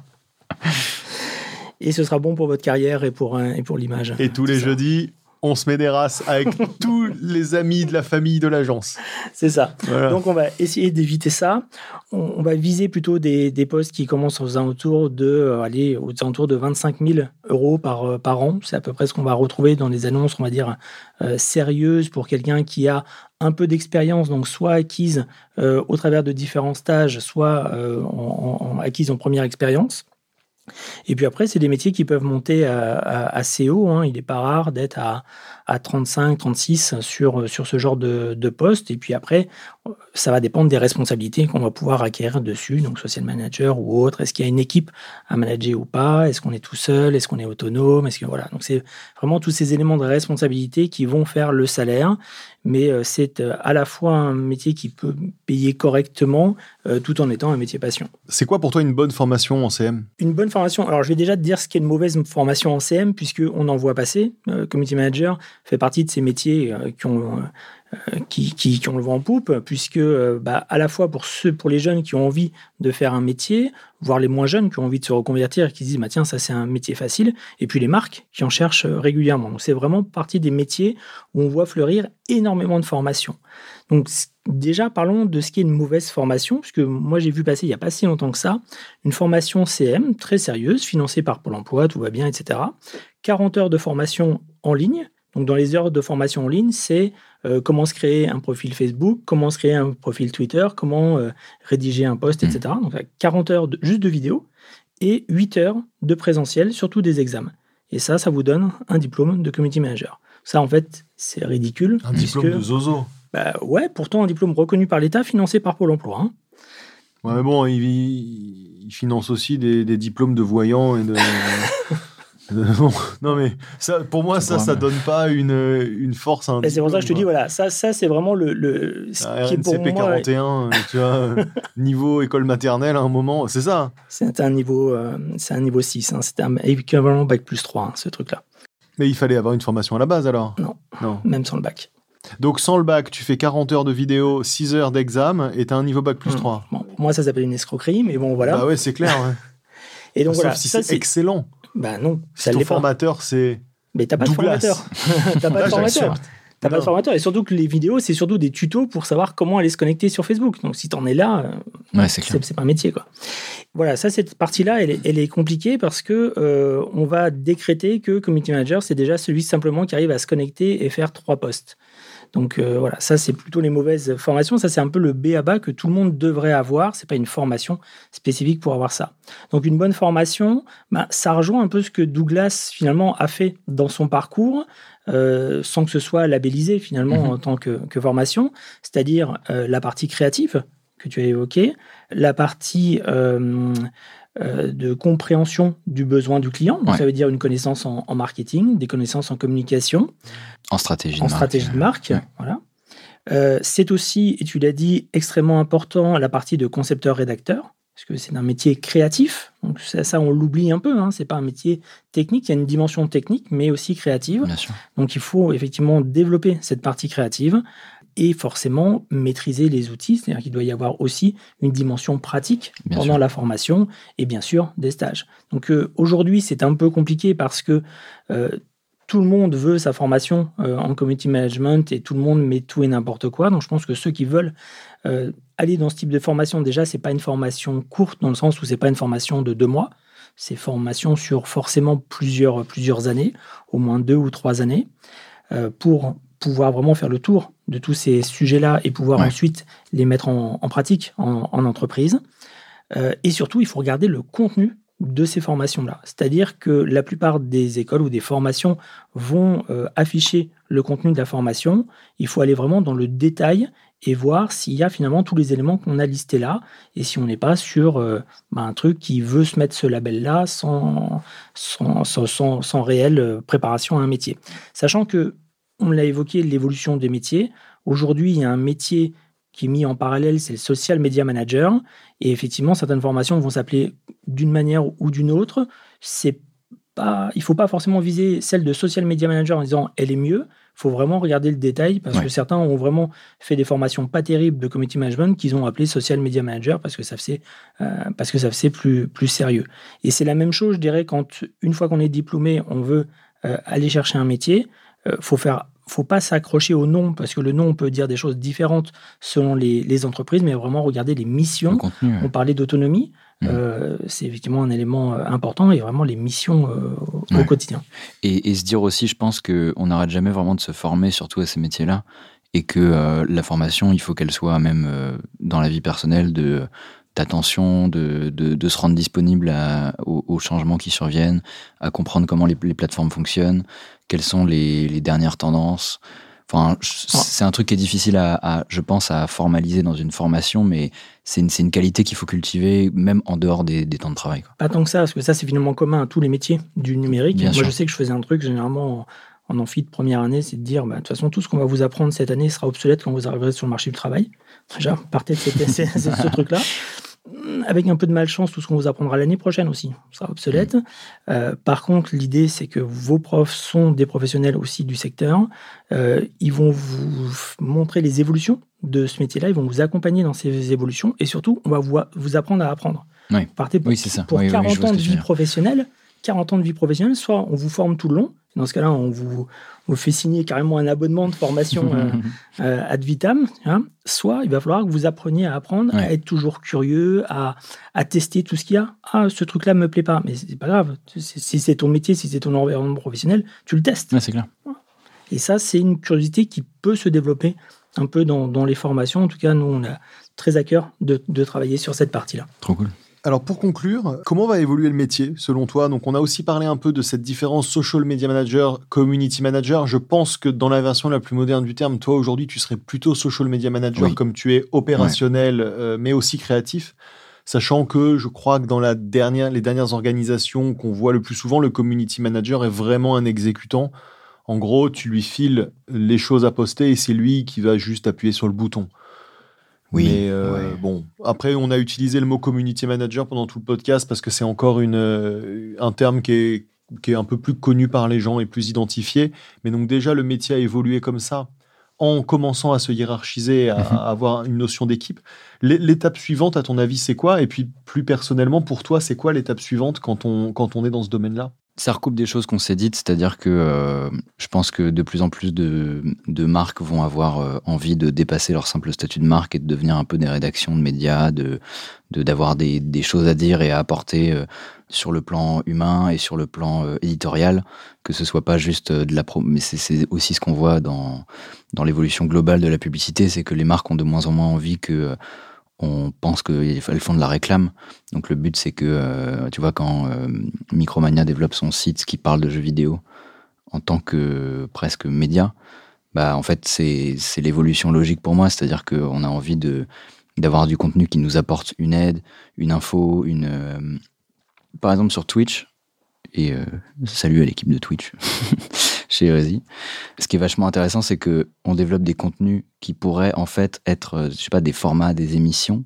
C: et ce sera bon pour votre carrière et pour, et pour l'image.
A: Et tous les jeudis, on se met des races avec *laughs* tous les amis de la famille de l'agence.
C: C'est ça. Donc on va essayer d'éviter ça. On, va viser plutôt des, des, postes qui commencent aux alentours de, euh, aux alentours de 25 000 euros par, euh, par an. C'est à peu près ce qu'on va retrouver dans les annonces, on va dire, euh, sérieuses pour quelqu'un qui a un peu d'expérience, donc soit acquise au travers de différents stages, soit en, acquise en première expérience. Et puis après, c'est des métiers qui peuvent monter assez haut. Hein. Il n'est pas rare d'être à, à 35, 36 sur, sur ce genre de, de, poste. Et puis après, ça va dépendre des responsabilités qu'on va pouvoir acquérir dessus, donc social manager ou autre. Est-ce qu'il y a une équipe à manager ou pas? Est-ce qu'on est tout seul? Est-ce qu'on est autonome? Est-ce que voilà. Donc c'est vraiment tous ces éléments de responsabilité qui vont faire le salaire. Mais euh, c'est euh, à la fois un métier qui peut payer correctement euh, tout en étant un métier passion.
A: C'est quoi pour toi une bonne formation en CM
C: Une bonne formation. Alors je vais déjà te dire ce qu'est une mauvaise formation en CM puisque on en voit passer. community manager fait partie de ces métiers qui ont euh, qui, qui, ont le vent en poupe, puisque euh, bah, à la fois pour ceux, pour les jeunes qui ont envie de faire un métier, voire les moins jeunes qui ont envie de se reconvertir et qui se disent bah, tiens ça c'est un métier facile, et puis les marques qui en cherchent euh, régulièrement. Donc c'est vraiment partie des métiers où on voit fleurir énormément de formations. Donc déjà parlons de ce qui est une mauvaise formation, puisque moi j'ai vu passer il n'y a pas si longtemps que ça une formation CM très sérieuse, financée par Pôle Emploi, tout va bien, etc. 40 heures de formation en ligne. Donc dans les heures de formation en ligne, c'est euh, comment se créer un profil Facebook, comment se créer un profil Twitter, comment euh, rédiger un post, etc. Hmm. Donc 40 heures juste de vidéo et 8 heures de présentiel, surtout des examens. Et ça, ça vous donne un diplôme de community manager. Ça, en fait, c'est ridicule.
A: Un diplôme de zozo.
C: Bah ouais, pourtant un diplôme reconnu par l'État, financé par Pôle Emploi. Hein.
A: Ouais, mais bon, il, il finance aussi des, des diplômes de voyants et de. *laughs* *laughs* non, mais ça, pour moi, ça, ça donne pas une, une force.
C: C'est pour ça que je te dis, voilà, ça, ça c'est vraiment le. le
A: ce qui est pour moi, 41, tu vois, *laughs* niveau école maternelle à un moment, c'est ça
C: C'est un niveau, euh, c'est un niveau 6, hein, c'est un équivalent bac plus 3, hein, ce truc-là.
A: Mais il fallait avoir une formation à la base alors?
C: Non, non. même sans le bac.
A: Donc sans le bac, tu fais 40 heures de vidéo, 6 heures d'examen et tu as un niveau bac plus 3.
C: Bon, pour moi, ça s'appelle une escroquerie, mais bon, voilà.
A: Bah ouais, c'est clair. *laughs*
C: et donc voilà,
A: si c'est excellent.
C: Bah non.
A: Si ton formateur, c'est.
C: Mais t'as pas de formateur. *laughs* t'as pas de formateur. T'as pas de formateur. Et surtout que les vidéos, c'est surtout des tutos pour savoir comment aller se connecter sur Facebook. Donc si t'en es là,
B: euh, c'est
C: pas un métier. quoi. Voilà, ça, cette partie-là, elle, elle, est compliquée parce que euh, on va décréter que Community Manager, c'est déjà celui simplement qui arrive à se connecter et faire trois posts. Donc euh, voilà, ça c'est plutôt les mauvaises formations. Ça c'est un peu le B à bas que tout le monde devrait avoir. C'est pas une formation spécifique pour avoir ça. Donc une bonne formation, bah, ça rejoint un peu ce que Douglas finalement a fait dans son parcours. Euh, sans que ce soit labellisé finalement mhm. en tant que, formation, c'est-à-dire euh, la partie créative que tu as évoquée, la partie de compréhension du besoin du client. Donc, ça veut dire une connaissance en, marketing, des connaissances en communication.
B: En stratégie
C: en
B: de
C: stratégie marque. de marque. Voilà. Euh, c'est aussi, et tu l'as dit, extrêmement important la partie de concepteur-rédacteur, parce que c'est un métier créatif. Donc ça, on l'oublie un peu. Hein. C'est pas un métier technique. Il y a une dimension technique, mais aussi créative. Donc il faut effectivement développer cette partie créative et forcément maîtriser les outils, c'est-à-dire qu'il doit y avoir aussi une dimension pratique pendant la formation et bien sûr des stages. Donc euh, aujourd'hui c'est un peu compliqué parce que euh, tout le monde veut sa formation euh, en community management et tout le monde met tout et n'importe quoi. Donc je pense que ceux qui veulent aller dans ce type de formation, déjà c'est pas une formation courte dans le sens où c'est pas une formation de deux mois. C'est formation sur forcément plusieurs, plusieurs années, au moins deux ou trois années, pour pouvoir vraiment faire le tour de tous ces sujets-là et pouvoir ensuite les mettre en, pratique en, entreprise. Euh, et surtout, il faut regarder le contenu de ces formations-là. C'est-à-dire que la plupart des écoles ou des formations vont euh, afficher le contenu de la formation. Il faut aller vraiment dans le détail et voir s'il y a finalement tous les éléments qu'on a listés là et si on n'est pas sur euh, bah, un truc qui veut se mettre ce label-là sans, sans, sans, sans, réelle préparation à un métier. Sachant que on l'a évoqué, l'évolution des métiers. Aujourd'hui, il y a un métier qui est mis en parallèle, c'est le social media manager. Et effectivement, certaines formations vont s'appeler d'une manière ou d'une autre. C'est pas, il faut pas forcément viser celle de social media manager en disant elle est mieux. Il faut vraiment regarder le détail parce que certains ont vraiment fait des formations pas terribles de community management qu'ils ont appelé social media manager parce que ça faisait, euh, parce que ça faisait plus, plus sérieux. Et c'est la même chose, je dirais, quand une fois qu'on est diplômé, on veut euh, aller chercher un métier. euh, faut faire faut pas s'accrocher au nom parce que le nom on peut dire des choses différentes selon les, entreprises, mais vraiment regarder les missions. On parlait d'autonomie, mmh. euh, c'est effectivement un élément euh, important et vraiment les missions au quotidien.
B: Et, se dire aussi, je pense qu'on n'arrête jamais vraiment de se former, surtout à ces métiers-là, et que la formation, il faut qu'elle soit même dans la vie personnelle de d'attention, de, de, se rendre disponible aux, changements qui surviennent, à comprendre comment les, plateformes fonctionnent, quelles sont les, dernières tendances. Enfin, c'est un truc qui est difficile à, je pense, à formaliser dans une formation, mais c'est une, une, qualité qu'il faut cultiver même en dehors des, temps de travail.
C: Pas tant que ça, parce que ça, c'est finalement commun à tous les métiers du numérique. Moi, je sais que je faisais un truc généralement en amphi de première année, c'est de dire, bah, de toute façon, tout ce qu'on va vous apprendre cette année sera obsolète quand vous arriverez sur le marché du travail. Déjà, partez de *laughs* ce truc-là avec un peu de malchance, tout ce qu'on vous apprendra l'année prochaine aussi sera obsolète. Mm. Euh, par contre, l'idée, c'est que vos profs sont des professionnels aussi du secteur. Euh, ils vont vous montrer les évolutions de ce métier-là, ils vont vous accompagner dans ces évolutions et surtout, on va vous, vous apprendre à apprendre.
B: Partez pour, oui, ça.
C: pour 40 ans de vie professionnelle. 40 ans de vie professionnelle, soit on vous forme tout le long, dans ce cas-là, on vous, vous fait signer carrément un abonnement de formation euh, *laughs* euh, ad vitam, hein. soit il va falloir que vous appreniez à apprendre, à être toujours curieux, à, à tester tout ce qu'il y a. Ah, ce truc-là me plaît pas, mais c'est pas grave. Si c'est ton métier, si c'est ton environnement professionnel, tu le testes.
B: c'est clair.
C: Et ça, c'est une curiosité qui peut se développer un peu dans, dans, les formations. En tout cas, nous, on a très à cœur de, de travailler sur cette partie-là.
B: Trop cool.
A: Alors pour conclure, comment va évoluer le métier selon toi? Donc on a aussi parlé un peu de cette différence social media manager, community manager. Je pense que dans la version la plus moderne du terme, toi aujourd'hui tu serais plutôt social media manager comme tu es opérationnel euh, mais aussi créatif. Sachant que je crois que dans la dernière, les dernières organisations qu'on voit le plus souvent, le community manager est vraiment un exécutant. En gros, tu lui files les choses à poster et c'est lui qui va juste appuyer sur le bouton.
B: Oui.
A: Mais euh, bon, après, on a utilisé le mot community manager pendant tout le podcast parce que c'est encore une, euh, un terme qui est, qui est un peu plus connu par les gens et plus identifié. Mais donc, déjà, le métier a évolué comme ça en commençant à se hiérarchiser, à, mhm. avoir une notion d'équipe. L'étape suivante, à ton avis, c'est quoi? Et puis, plus personnellement, pour toi, c'est quoi l'étape suivante quand on, quand on est dans ce domaine-là?
B: Ça recoupe des choses qu'on s'est dites, c'est-à-dire que euh, je pense que de plus en plus de, marques vont avoir euh, envie de dépasser leur simple statut de marque et de devenir un peu des rédactions de médias, de d'avoir des, choses à dire et à apporter euh, sur le plan humain et sur le plan éditorial, que ce soit pas juste de la pro, mais c'est aussi ce qu'on voit dans dans l'évolution globale de la publicité, c'est que les marques ont de moins en moins envie que on pense qu'elles font de la réclame. Donc le but, c'est que, euh, tu vois, quand euh, Micromania développe son site qui parle de jeux vidéo en tant que presque média, bah en fait, c'est l'évolution logique pour moi. C'est-à-dire qu'on a envie d'avoir du contenu qui nous apporte une aide, une info, une... Euh, par exemple, sur Twitch, et salut à l'équipe de Twitch. *laughs* chez Hérésie. Ce qui est vachement intéressant, c'est que on développe des contenus qui pourraient en fait être, euh, je sais pas, des formats, des émissions,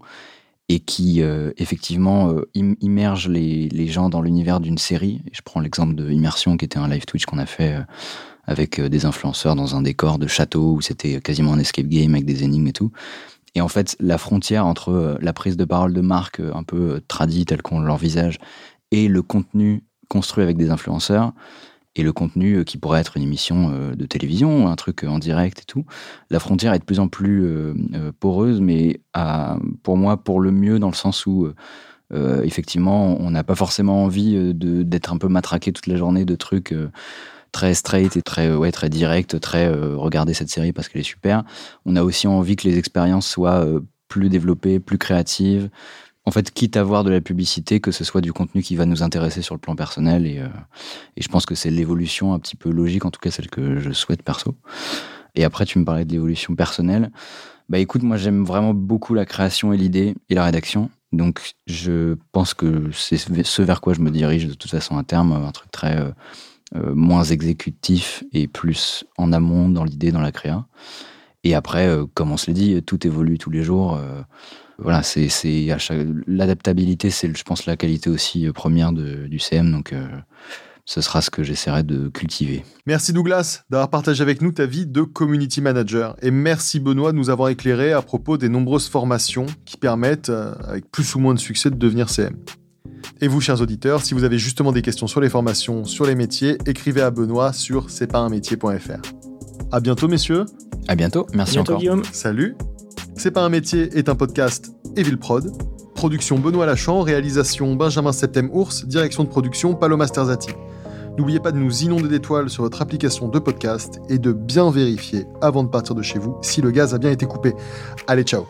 B: et qui euh, effectivement euh, immergent les, les, gens dans l'univers d'une série. je prends l'exemple de Immersion, qui était un live Twitch qu'on a fait avec des influenceurs dans un décor de château où c'était quasiment un escape game avec des énigmes et tout. Et en fait, la frontière entre la prise de parole de marque un peu tradie telle qu'on l'envisage et le contenu construit avec des influenceurs, et le contenu euh, qui pourrait être une émission euh, de télévision, un truc en direct et tout. La frontière est de plus en plus euh, poreuse, mais pour moi, pour le mieux, dans le sens où effectivement, on n'a pas forcément envie d'être un peu matraqué toute la journée de trucs très straight et très ouais très direct, très regarder cette série parce qu'elle est super. On a aussi envie que les expériences soient plus développées, plus créatives, en fait, quitte à voir de la publicité, que ce soit du contenu qui va nous intéresser sur le plan personnel. Et, euh, et je pense que c'est l'évolution un petit peu logique, en tout cas celle que je souhaite perso. Et après, tu me parlais de l'évolution personnelle. Bah écoute, moi j'aime vraiment beaucoup la création et l'idée et la rédaction. Donc je pense que c'est ce vers quoi je me dirige de toute façon à terme, un truc très euh, euh, moins exécutif et plus en amont dans l'idée, dans la créa. Et après, comme on se l'est dit, tout évolue tous les jours voilà, c'est l'adaptabilité, c'est je pense la qualité aussi euh, première du CM, donc euh, ce sera ce que j'essaierai de cultiver.
A: Merci Douglas d'avoir partagé avec nous ta vie de community manager et merci Benoît de nous avoir éclairé à propos des nombreuses formations qui permettent, euh, avec plus ou moins de succès, de devenir CM. Et vous, chers auditeurs, si vous avez justement des questions sur les formations, sur les métiers, écrivez à Benoît sur c'est À bientôt, messieurs.
B: À bientôt. Merci encore.
C: Guillaume.
A: Salut. C'est pas un métier est un podcast Evil Prod. Production Benoît Lachan, réalisation Benjamin Septem Ours, direction de production Paloma Sterzati. N'oubliez pas de nous inonder d'étoiles sur votre application de podcast et de bien vérifier avant de partir de chez vous si le gaz a bien été coupé. Allez, ciao